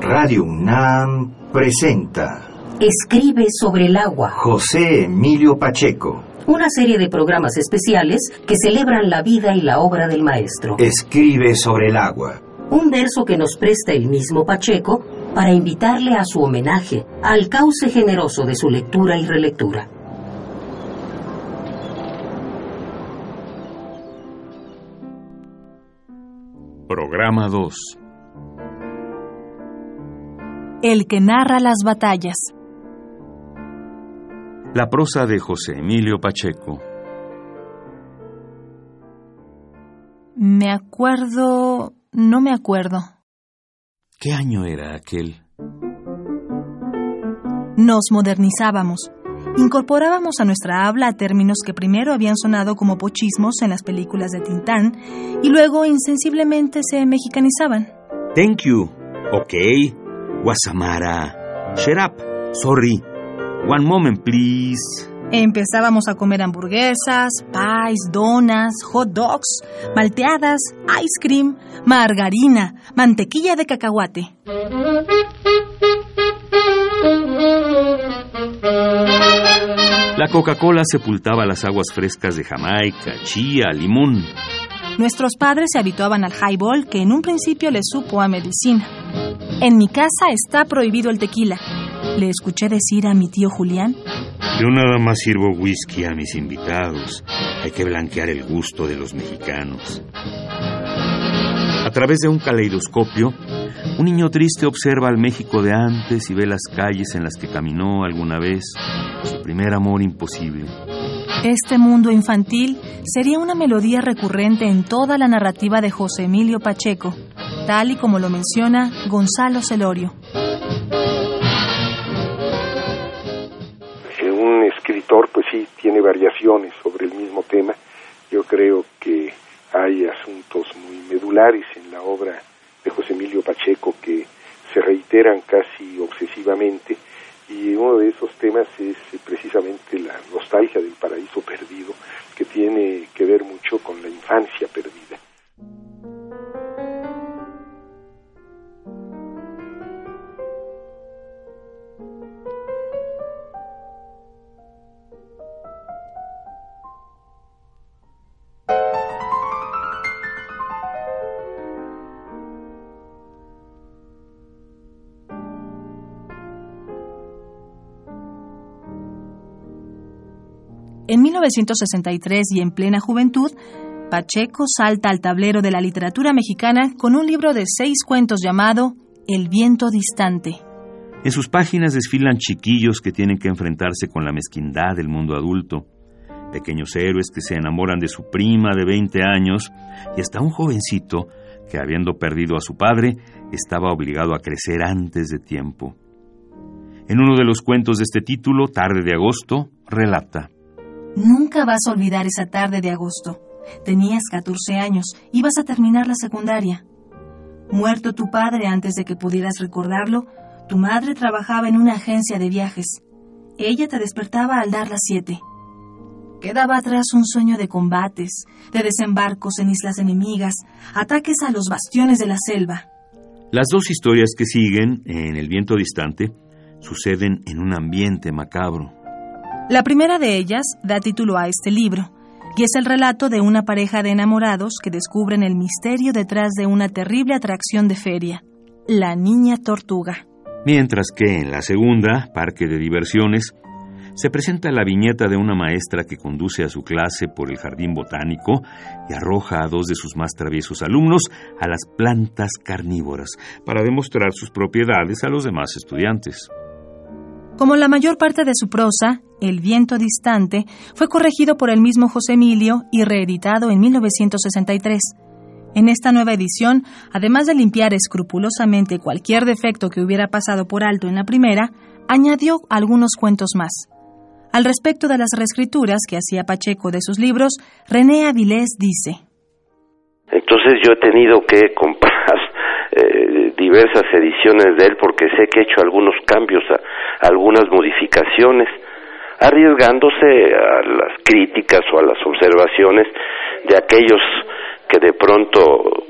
Radio UNAM presenta Escribe sobre el agua. José Emilio Pacheco. Una serie de programas especiales que celebran la vida y la obra del maestro. Escribe sobre el agua. Un verso que nos presta el mismo Pacheco para invitarle a su homenaje, al cauce generoso de su lectura y relectura. Programa 2 El que narra las batallas. La prosa de José Emilio Pacheco. Me acuerdo... no me acuerdo. ¿Qué año era aquel? Nos modernizábamos. Incorporábamos a nuestra habla términos que primero habían sonado como pochismos en las películas de Tintán y luego insensiblemente se mexicanizaban. Thank you. Ok. Guasamara. Shut up. Sorry. One moment, please. Empezábamos a comer hamburguesas, pies, donas, hot dogs, malteadas, ice cream, margarina, mantequilla de cacahuate. La Coca-Cola sepultaba las aguas frescas de Jamaica, chía, limón. Nuestros padres se habituaban al highball que en un principio les supo a medicina. En mi casa está prohibido el tequila. Le escuché decir a mi tío Julián. Yo nada más sirvo whisky a mis invitados. Hay que blanquear el gusto de los mexicanos. A través de un caleidoscopio, un niño triste observa al México de antes y ve las calles en las que caminó alguna vez, su primer amor imposible. Este mundo infantil sería una melodía recurrente en toda la narrativa de José Emilio Pacheco, tal y como lo menciona Gonzalo Celorio. Un escritor, pues sí, tiene variaciones sobre el mismo tema. Yo creo que hay asuntos muy medulares en la obra de José Emilio Pacheco que se reiteran casi obsesivamente y uno de esos temas es precisamente la nostalgia del paraíso 1963 y en plena juventud, Pacheco salta al tablero de la literatura mexicana con un libro de seis cuentos llamado El viento distante. En sus páginas desfilan chiquillos que tienen que enfrentarse con la mezquindad del mundo adulto, pequeños héroes que se enamoran de su prima de 20 años y hasta un jovencito que, habiendo perdido a su padre, estaba obligado a crecer antes de tiempo. En uno de los cuentos de este título, Tarde de Agosto, relata. Nunca vas a olvidar esa tarde de agosto. Tenías 14 años, ibas a terminar la secundaria. Muerto tu padre antes de que pudieras recordarlo, tu madre trabajaba en una agencia de viajes. Ella te despertaba al dar las siete. Quedaba atrás un sueño de combates, de desembarcos en islas enemigas, ataques a los bastiones de la selva. Las dos historias que siguen, en El viento distante, suceden en un ambiente macabro. La primera de ellas da título a este libro, y es el relato de una pareja de enamorados que descubren el misterio detrás de una terrible atracción de feria, la niña tortuga. Mientras que en la segunda, Parque de Diversiones, se presenta la viñeta de una maestra que conduce a su clase por el jardín botánico y arroja a dos de sus más traviesos alumnos a las plantas carnívoras para demostrar sus propiedades a los demás estudiantes. Como la mayor parte de su prosa, El viento distante fue corregido por el mismo José Emilio y reeditado en 1963. En esta nueva edición, además de limpiar escrupulosamente cualquier defecto que hubiera pasado por alto en la primera, añadió algunos cuentos más. Al respecto de las reescrituras que hacía Pacheco de sus libros, René Avilés dice: Entonces yo he tenido que comprar eh, diversas ediciones de él porque sé que he hecho algunos cambios, algunas modificaciones, arriesgándose a las críticas o a las observaciones de aquellos que de pronto,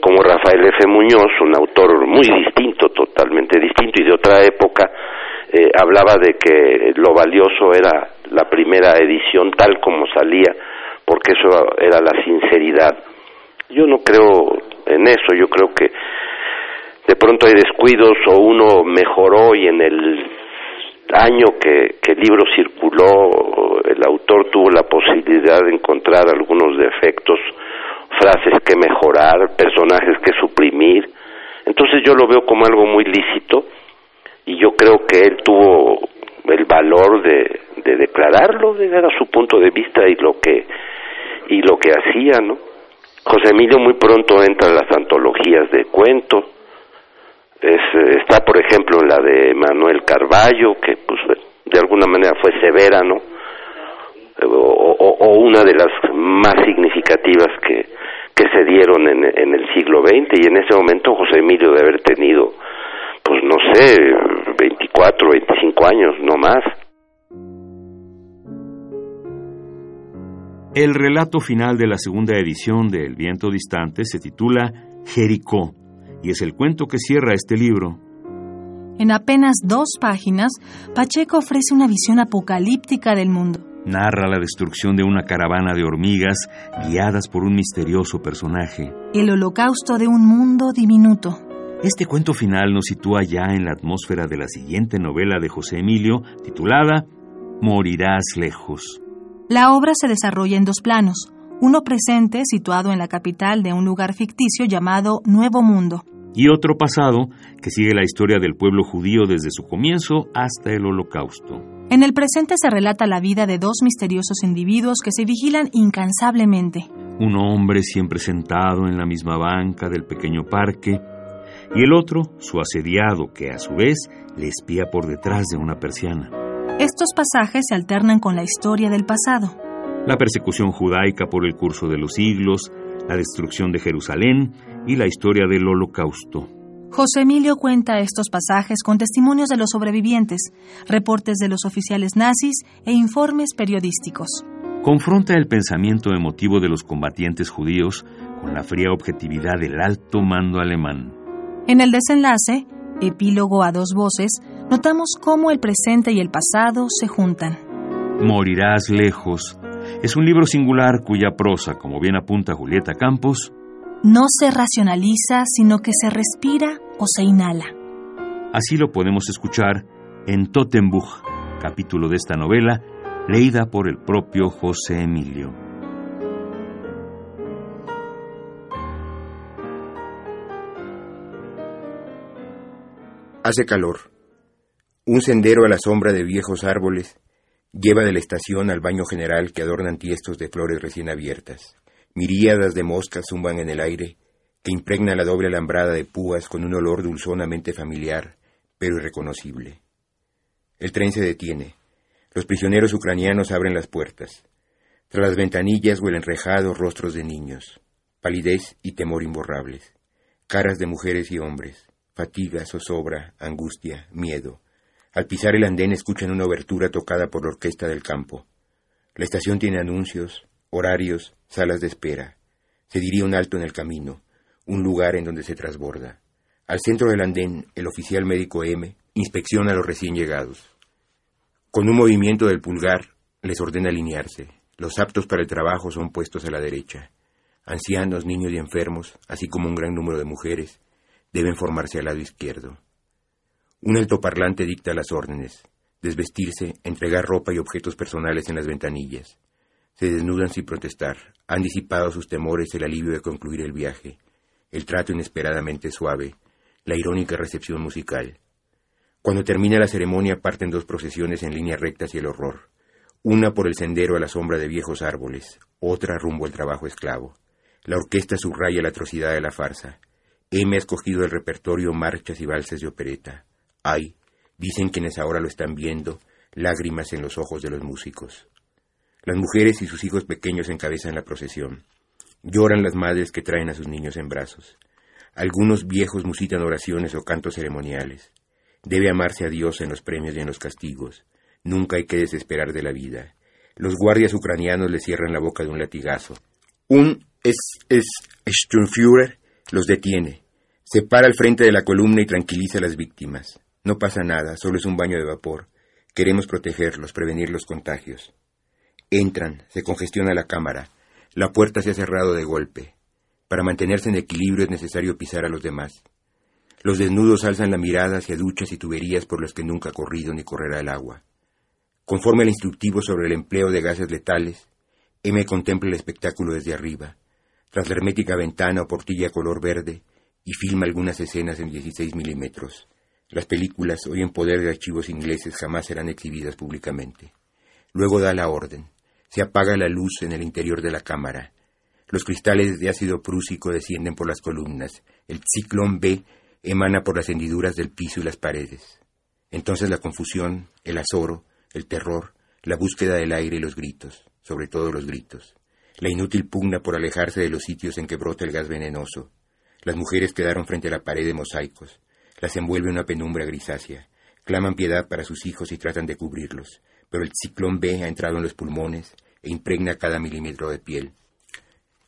como Rafael F. Muñoz, un autor muy distinto, totalmente distinto y de otra época, eh, hablaba de que lo valioso era la primera edición tal como salía, porque eso era la sinceridad. Yo no creo en eso, yo creo que de pronto hay descuidos o uno mejoró y en el año que, que el libro circuló el autor tuvo la posibilidad de encontrar algunos defectos, frases que mejorar, personajes que suprimir. Entonces yo lo veo como algo muy lícito y yo creo que él tuvo el valor de, de declararlo, de dar su punto de vista y lo que y lo que hacía, ¿no? José Emilio muy pronto entra en las antologías de cuentos. Es, está, por ejemplo, la de Manuel Carballo, que pues de alguna manera fue severa, ¿no? O, o, una de las más significativas que, que se dieron en, en el siglo XX y en ese momento José Emilio de haber tenido pues no sé, 24, 25 años, no más. El relato final de la segunda edición de El viento distante se titula Jericó y es el cuento que cierra este libro. En apenas dos páginas, Pacheco ofrece una visión apocalíptica del mundo. Narra la destrucción de una caravana de hormigas guiadas por un misterioso personaje. El holocausto de un mundo diminuto. Este cuento final nos sitúa ya en la atmósfera de la siguiente novela de José Emilio, titulada Morirás lejos. La obra se desarrolla en dos planos, uno presente situado en la capital de un lugar ficticio llamado Nuevo Mundo, y otro pasado que sigue la historia del pueblo judío desde su comienzo hasta el holocausto. En el presente se relata la vida de dos misteriosos individuos que se vigilan incansablemente. Un hombre siempre sentado en la misma banca del pequeño parque, y el otro, su asediado, que a su vez le espía por detrás de una persiana. Estos pasajes se alternan con la historia del pasado. La persecución judaica por el curso de los siglos, la destrucción de Jerusalén y la historia del holocausto. José Emilio cuenta estos pasajes con testimonios de los sobrevivientes, reportes de los oficiales nazis e informes periodísticos. Confronta el pensamiento emotivo de los combatientes judíos con la fría objetividad del alto mando alemán. En el desenlace, epílogo a dos voces, notamos cómo el presente y el pasado se juntan. Morirás lejos. Es un libro singular cuya prosa, como bien apunta Julieta Campos, no se racionaliza, sino que se respira o se inhala. Así lo podemos escuchar en Totenbuch, capítulo de esta novela, leída por el propio José Emilio. Hace calor. Un sendero a la sombra de viejos árboles lleva de la estación al baño general que adornan tiestos de flores recién abiertas. Miríadas de moscas zumban en el aire, que impregna la doble alambrada de púas con un olor dulzonamente familiar, pero irreconocible. El tren se detiene. Los prisioneros ucranianos abren las puertas. Tras las ventanillas huelen rejados rostros de niños, palidez y temor imborrables, caras de mujeres y hombres, fatiga, zozobra, angustia, miedo. Al pisar el andén escuchan una obertura tocada por la orquesta del campo. La estación tiene anuncios, horarios, salas de espera. Se diría un alto en el camino, un lugar en donde se trasborda. Al centro del andén, el oficial médico M inspecciona a los recién llegados. Con un movimiento del pulgar, les ordena alinearse. Los aptos para el trabajo son puestos a la derecha. Ancianos, niños y enfermos, así como un gran número de mujeres, deben formarse al lado izquierdo. Un altoparlante dicta las órdenes, desvestirse, entregar ropa y objetos personales en las ventanillas. Se desnudan sin protestar, han disipado sus temores el alivio de concluir el viaje, el trato inesperadamente suave, la irónica recepción musical. Cuando termina la ceremonia parten dos procesiones en línea recta hacia el horror, una por el sendero a la sombra de viejos árboles, otra rumbo al trabajo esclavo. La orquesta subraya la atrocidad de la farsa. M ha escogido el repertorio marchas y valses de opereta. Hay, dicen quienes ahora lo están viendo, lágrimas en los ojos de los músicos. Las mujeres y sus hijos pequeños encabezan la procesión. Lloran las madres que traen a sus niños en brazos. Algunos viejos musitan oraciones o cantos ceremoniales. Debe amarse a Dios en los premios y en los castigos. Nunca hay que desesperar de la vida. Los guardias ucranianos le cierran la boca de un latigazo. Un es, es Sturmführer los detiene. Se para al frente de la columna y tranquiliza a las víctimas. No pasa nada, solo es un baño de vapor. Queremos protegerlos, prevenir los contagios. Entran, se congestiona la cámara. La puerta se ha cerrado de golpe. Para mantenerse en equilibrio es necesario pisar a los demás. Los desnudos alzan la mirada hacia duchas y tuberías por las que nunca ha corrido ni correrá el agua. Conforme al instructivo sobre el empleo de gases letales, M contempla el espectáculo desde arriba, tras la hermética ventana o portilla color verde, y filma algunas escenas en 16 milímetros. Las películas, hoy en poder de archivos ingleses, jamás serán exhibidas públicamente. Luego da la orden. Se apaga la luz en el interior de la cámara. Los cristales de ácido prúsico descienden por las columnas. El ciclón B emana por las hendiduras del piso y las paredes. Entonces la confusión, el azoro, el terror, la búsqueda del aire y los gritos, sobre todo los gritos. La inútil pugna por alejarse de los sitios en que brota el gas venenoso. Las mujeres quedaron frente a la pared de mosaicos. Las envuelve una penumbra grisácea. Claman piedad para sus hijos y tratan de cubrirlos, pero el ciclón B ha entrado en los pulmones e impregna cada milímetro de piel.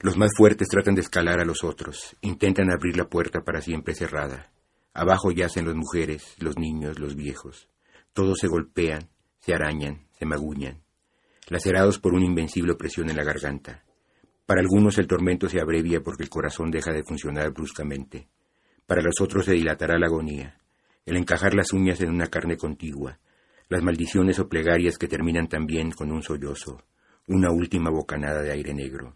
Los más fuertes tratan de escalar a los otros, intentan abrir la puerta para siempre cerrada. Abajo yacen las mujeres, los niños, los viejos. Todos se golpean, se arañan, se maguñan, lacerados por una invencible opresión en la garganta. Para algunos el tormento se abrevia porque el corazón deja de funcionar bruscamente. Para los otros se dilatará la agonía, el encajar las uñas en una carne contigua, las maldiciones o plegarias que terminan también con un sollozo, una última bocanada de aire negro.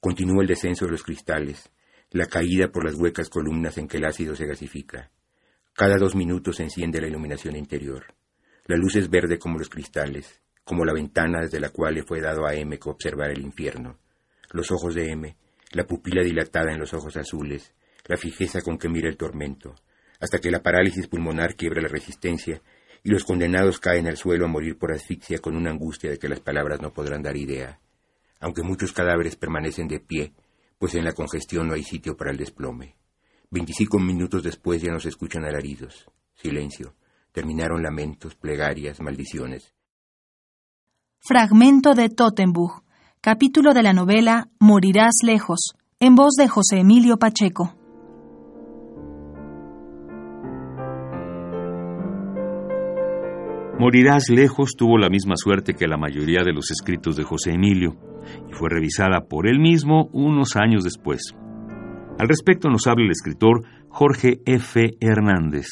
Continúa el descenso de los cristales, la caída por las huecas columnas en que el ácido se gasifica. Cada dos minutos se enciende la iluminación interior. La luz es verde como los cristales, como la ventana desde la cual le fue dado a M que observar el infierno. Los ojos de M, la pupila dilatada en los ojos azules, la fijeza con que mira el tormento, hasta que la parálisis pulmonar quiebra la resistencia y los condenados caen al suelo a morir por asfixia con una angustia de que las palabras no podrán dar idea aunque muchos cadáveres permanecen de pie, pues en la congestión no hay sitio para el desplome. Veinticinco minutos después ya no se escuchan alaridos. Silencio. Terminaron lamentos, plegarias, maldiciones. Fragmento de Tottenbuch, capítulo de la novela Morirás lejos, en voz de José Emilio Pacheco. Morirás lejos tuvo la misma suerte que la mayoría de los escritos de José Emilio y fue revisada por él mismo unos años después. Al respecto nos habla el escritor Jorge F. Hernández.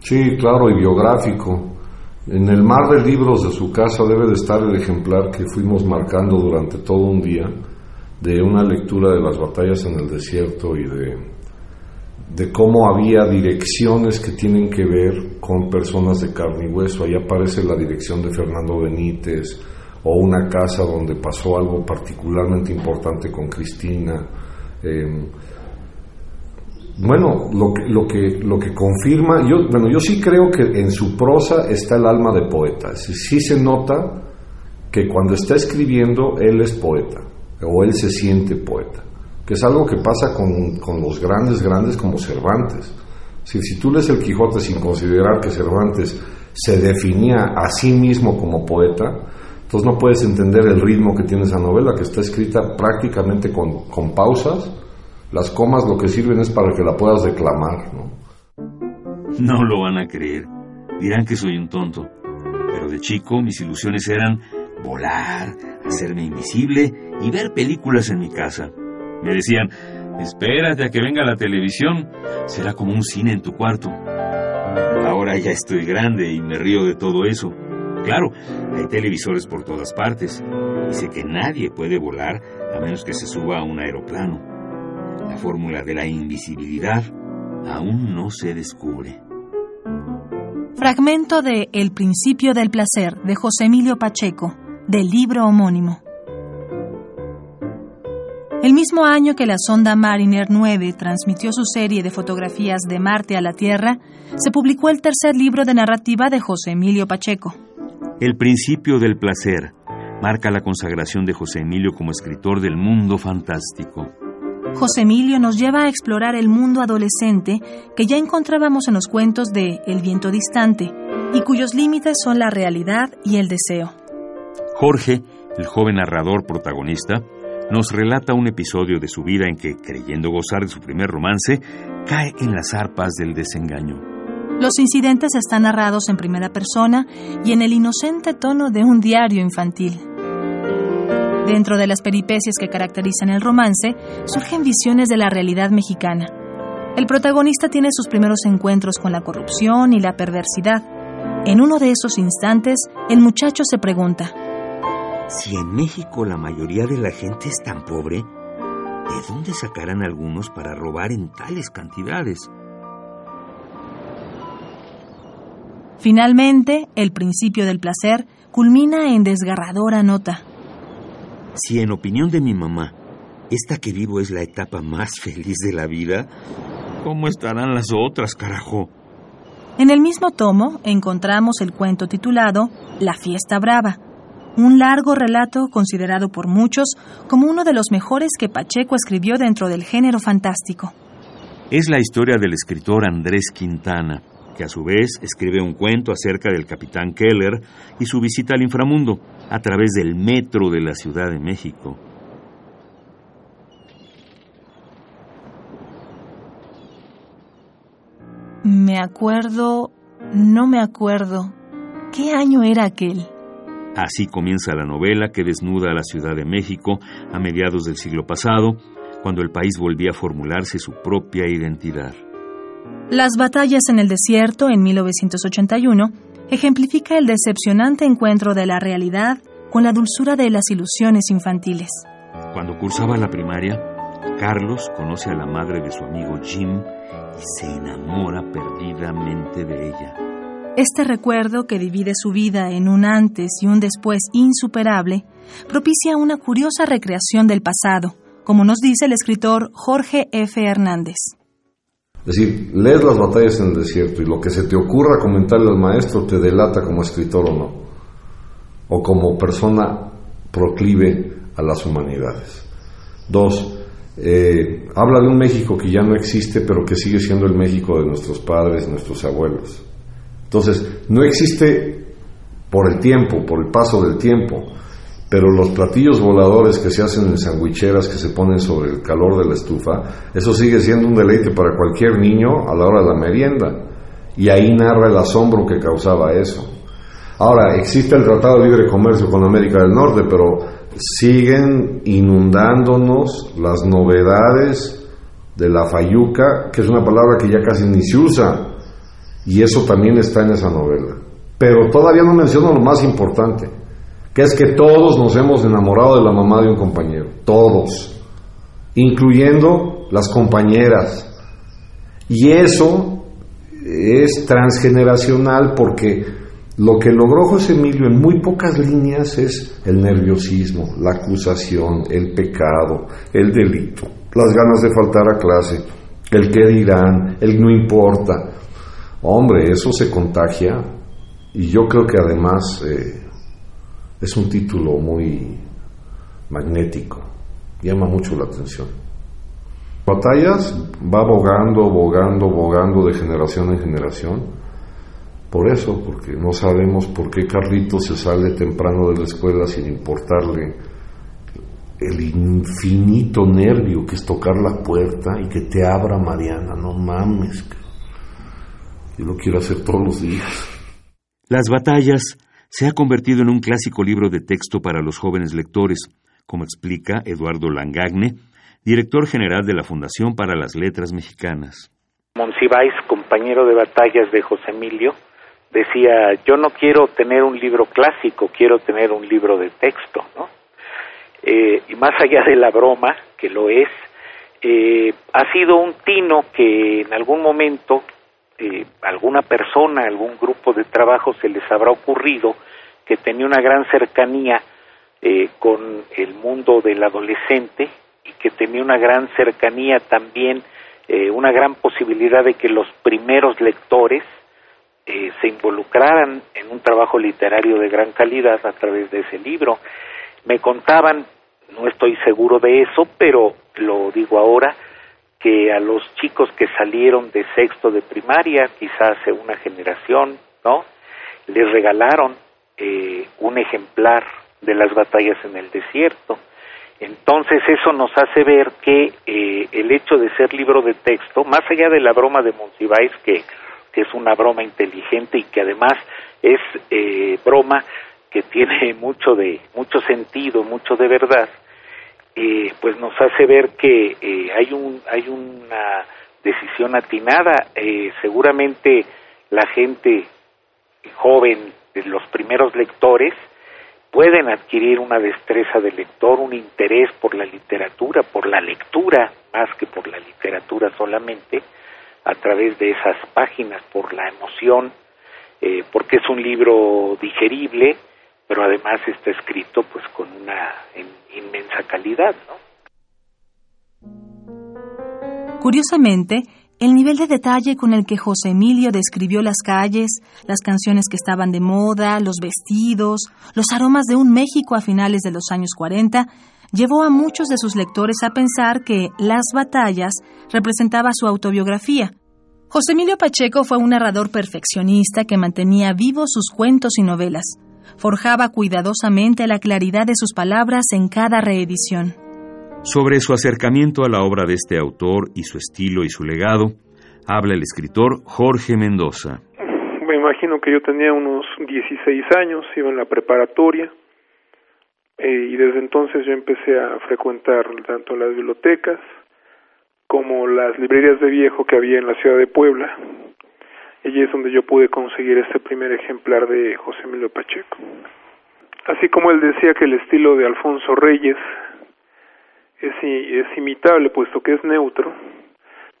Sí, claro, y biográfico. En el mar de libros de su casa debe de estar el ejemplar que fuimos marcando durante todo un día de una lectura de las batallas en el desierto y de, de cómo había direcciones que tienen que ver con personas de carne y hueso. Ahí aparece la dirección de Fernando Benítez, o una casa donde pasó algo particularmente importante con Cristina. Em, bueno, lo que, lo, que, lo que confirma, yo, bueno, yo sí creo que en su prosa está el alma de poeta. Sí, se nota que cuando está escribiendo él es poeta, o él se siente poeta, que es algo que pasa con, con los grandes, grandes como Cervantes. Si, si tú lees el Quijote sin considerar que Cervantes se definía a sí mismo como poeta, entonces no puedes entender el ritmo que tiene esa novela, que está escrita prácticamente con, pausas. Las comas lo que sirven es para que la puedas declamar, ¿no? No lo van a creer. Dirán que soy un tonto. Pero de chico mis ilusiones eran volar, hacerme invisible y ver películas en mi casa. Me decían, espérate a que venga la televisión, será como un cine en tu cuarto. Ahora ya estoy grande y me río de todo eso. Claro, hay televisores por todas partes. Dice que nadie puede volar a menos que se suba a un aeroplano. La fórmula de la invisibilidad aún no se descubre. Fragmento de El principio del placer de José Emilio Pacheco, del libro homónimo. El mismo año que la sonda Mariner 9 transmitió su serie de fotografías de Marte a la Tierra, se publicó el tercer libro de narrativa de José Emilio Pacheco, el principio del placer marca la consagración de José Emilio como escritor del mundo fantástico. José Emilio nos lleva a explorar el mundo adolescente que ya encontrábamos en los cuentos de El viento distante y cuyos límites son la realidad y el deseo. Jorge, el joven narrador protagonista, nos relata un episodio de su vida en que, creyendo gozar de su primer romance, cae en las arpas del desengaño. Los incidentes están narrados en primera persona y en el inocente tono de un diario infantil. Dentro de las peripecias que caracterizan el romance, surgen visiones de la realidad mexicana. El protagonista tiene sus primeros encuentros con la corrupción y la perversidad. En uno de esos instantes, el muchacho se pregunta, Si en México la mayoría de la gente es tan pobre, ¿de dónde sacarán algunos para robar en tales cantidades? Finalmente, el principio del placer culmina en desgarradora nota. Si en opinión de mi mamá, esta que vivo es la etapa más feliz de la vida, ¿cómo estarán las otras, carajo? En el mismo tomo encontramos el cuento titulado La fiesta brava, un largo relato considerado por muchos como uno de los mejores que Pacheco escribió dentro del género fantástico. Es la historia del escritor Andrés Quintana, que a su vez escribe un cuento acerca del capitán Keller y su visita al inframundo a través del metro de la Ciudad de México. Me acuerdo, no me acuerdo. ¿Qué año era aquel? Así comienza la novela que desnuda a la Ciudad de México a mediados del siglo pasado, cuando el país volvía a formularse su propia identidad. Las batallas en el desierto en 1981 ejemplifica el decepcionante encuentro de la realidad con la dulzura de las ilusiones infantiles. Cuando cursaba la primaria, Carlos conoce a la madre de su amigo Jim y se enamora perdidamente de ella. Este recuerdo, que divide su vida en un antes y un después insuperable, propicia una curiosa recreación del pasado, como nos dice el escritor Jorge F. Hernández. Es decir, lees las batallas en el desierto y lo que se te ocurra comentarle al maestro te delata como escritor o no, o como persona proclive a las humanidades. Dos, eh, habla de un México que ya no existe, pero que sigue siendo el México de nuestros padres, nuestros abuelos. Entonces, no existe por el tiempo, por el paso del tiempo, pero los platillos voladores que se hacen en sandwicheras que se ponen sobre el calor de la estufa, eso sigue siendo un deleite para cualquier niño a la hora de la merienda. Y ahí narra el asombro que causaba eso. Ahora, existe el Tratado de Libre Comercio con América del Norte, pero siguen inundándonos las novedades de la fayuca, que es una palabra que ya casi ni se usa, y eso también está en esa novela. Pero todavía no menciono lo más importante, que es que todos nos hemos enamorado de la mamá de un compañero, todos, incluyendo las compañeras. Y eso es transgeneracional porque lo que logró José Emilio en muy pocas líneas es el nerviosismo, la acusación, el pecado, el delito, las ganas de faltar a clase, el qué dirán, el no importa. Hombre, eso se contagia y yo creo que además eh, es un título muy magnético, llama mucho la atención. Batallas va bogando, bogando, bogando de generación en generación por eso, porque no sabemos por qué Carlito se sale temprano de la escuela sin importarle el infinito nervio que es tocar la puerta y que te abra Mariana, no mames. Yo lo quiero hacer todos los días. Las batallas se ha convertido en un clásico libro de texto para los jóvenes lectores, como explica Eduardo Langagne, director general de la Fundación para las Letras Mexicanas. Monsiváis, compañero de batallas de José Emilio, decía, yo no quiero tener un libro clásico, quiero tener un libro de texto, ¿no? Eh, y más allá de la broma, que lo es, eh, ha sido un tino que en algún momento eh, alguna persona, algún grupo de trabajo se les habrá ocurrido que tenía una gran cercanía con el mundo del adolescente y que tenía una gran cercanía también, una gran posibilidad de que los primeros lectores eh, se involucraran en un trabajo literario de gran calidad a través de ese libro. Me contaban, no estoy seguro de eso, pero lo digo ahora, que a los chicos que salieron de sexto de primaria, quizás hace una generación, ¿no? Les regalaron eh, un ejemplar de las batallas en el desierto. Entonces eso nos hace ver que eh, el hecho de ser libro de texto, más allá de la broma de Monsiváis, que, que es una broma inteligente y que además es eh, broma que tiene mucho de mucho sentido, mucho de verdad, eh, pues nos hace ver que eh, hay un hay una decisión atinada. Eh, seguramente la gente joven, los primeros lectores, pueden adquirir una destreza de lector, un interés por la literatura, por la lectura, más que por la literatura solamente, a través de esas páginas, por la emoción, eh, porque es un libro digerible, pero además está escrito pues con una inmensa calidad, ¿no? Curiosamente, el nivel de detalle con el que José Emilio describió las calles, las canciones que estaban de moda, los vestidos, los aromas de un México a finales de los años 40, llevó a muchos de sus lectores a pensar que Las batallas representaba su autobiografía. José Emilio Pacheco fue un narrador perfeccionista que mantenía vivos sus cuentos y novelas. Forjaba cuidadosamente la claridad de sus palabras en cada reedición. Sobre su acercamiento a la obra de este autor y su estilo y su legado, habla el escritor Jorge Mendoza. Me imagino que yo tenía unos 16 años, iba en la preparatoria eh, y desde entonces yo empecé a frecuentar tanto las bibliotecas como las librerías de viejo que había en la ciudad de Puebla. Allí es donde yo pude conseguir este primer ejemplar de José Emilio Pacheco. Así como él decía que el estilo de Alfonso Reyes es, es imitable puesto que es neutro,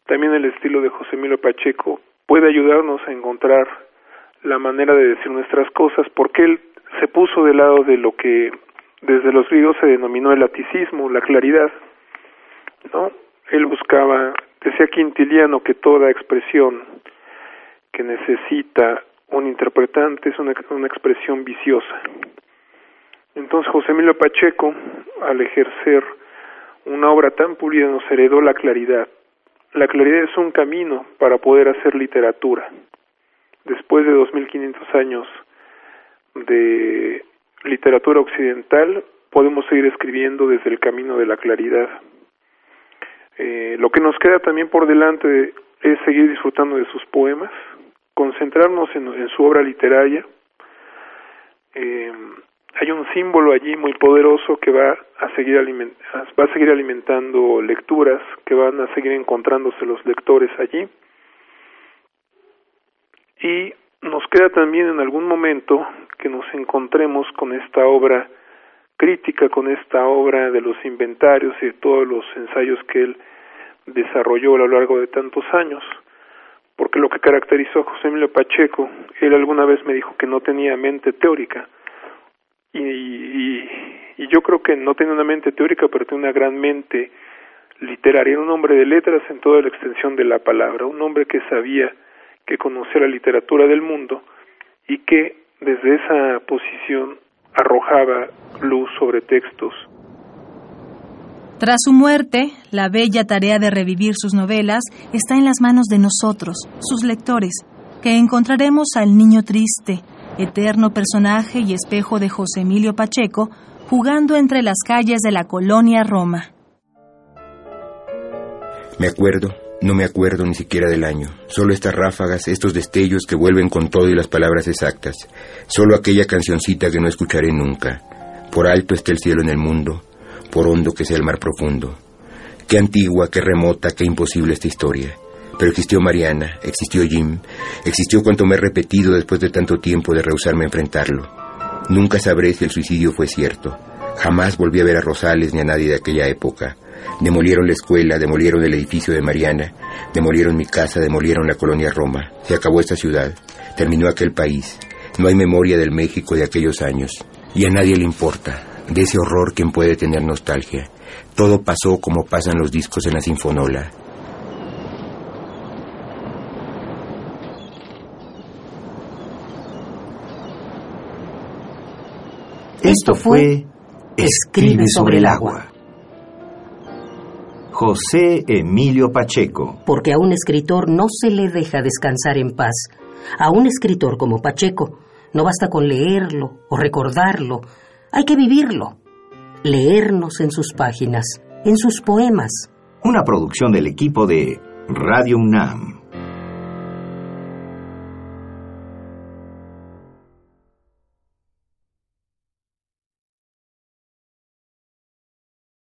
también el estilo de José Emilio Pacheco puede ayudarnos a encontrar la manera de decir nuestras cosas porque él se puso del lado de lo que desde los griegos se denominó el laticismo, la claridad, ¿no? Él buscaba, decía Quintiliano que toda expresión necesita un interpretante es una, una expresión viciosa. Entonces José Emilio Pacheco, al ejercer una obra tan pulida nos heredó la claridad. La claridad es un camino para poder hacer literatura. Después de 2500 años de literatura occidental, podemos seguir escribiendo desde el camino de la claridad. Eh, lo que nos queda también por delante es seguir disfrutando de sus poemas, concentrarnos en, su obra literaria, eh, hay un símbolo allí muy poderoso que va a seguir va a seguir alimentando lecturas que van a seguir encontrándose los lectores allí. Y nos queda también en algún momento que nos encontremos con esta obra crítica con esta obra de los inventarios y de todos los ensayos que él desarrolló a lo largo de tantos años porque lo que caracterizó a José Emilio Pacheco él alguna vez me dijo que no tenía mente teórica y, y, yo creo que no tiene una mente teórica, pero tiene una gran mente literaria, era un hombre de letras en toda la extensión de la palabra, un hombre que sabía que conocía la literatura del mundo y que desde esa posición arrojaba luz sobre textos. Tras su muerte, la bella tarea de revivir sus novelas está en las manos de nosotros, sus lectores, que encontraremos al niño triste, eterno personaje y espejo de José Emilio Pacheco, jugando entre las calles de la colonia Roma. Me acuerdo, no me acuerdo ni siquiera del año, solo estas ráfagas, estos destellos que vuelven con todo y las palabras exactas, solo aquella cancioncita que no escucharé nunca. Por alto está el cielo en el mundo, por hondo que sea el mar profundo. Qué antigua, qué remota, qué imposible esta historia. Pero existió Mariana, existió Jim, existió cuanto me he repetido después de tanto tiempo de rehusarme a enfrentarlo. Nunca sabré si el suicidio fue cierto. Jamás volví a ver a Rosales ni a nadie de aquella época. Demolieron la escuela, demolieron el edificio de Mariana, demolieron mi casa, demolieron la colonia Roma. Se acabó esta ciudad, terminó aquel país. No hay memoria del México de aquellos años. Y a nadie le importa. De ese horror quien puede tener nostalgia. Todo pasó como pasan los discos en la sinfonola. Esto fue Escribe sobre el agua. José Emilio Pacheco. Porque a un escritor no se le deja descansar en paz. A un escritor como Pacheco no basta con leerlo o recordarlo, hay que vivirlo. leernos en sus páginas, en sus poemas. Una producción del equipo de Radio UNAM.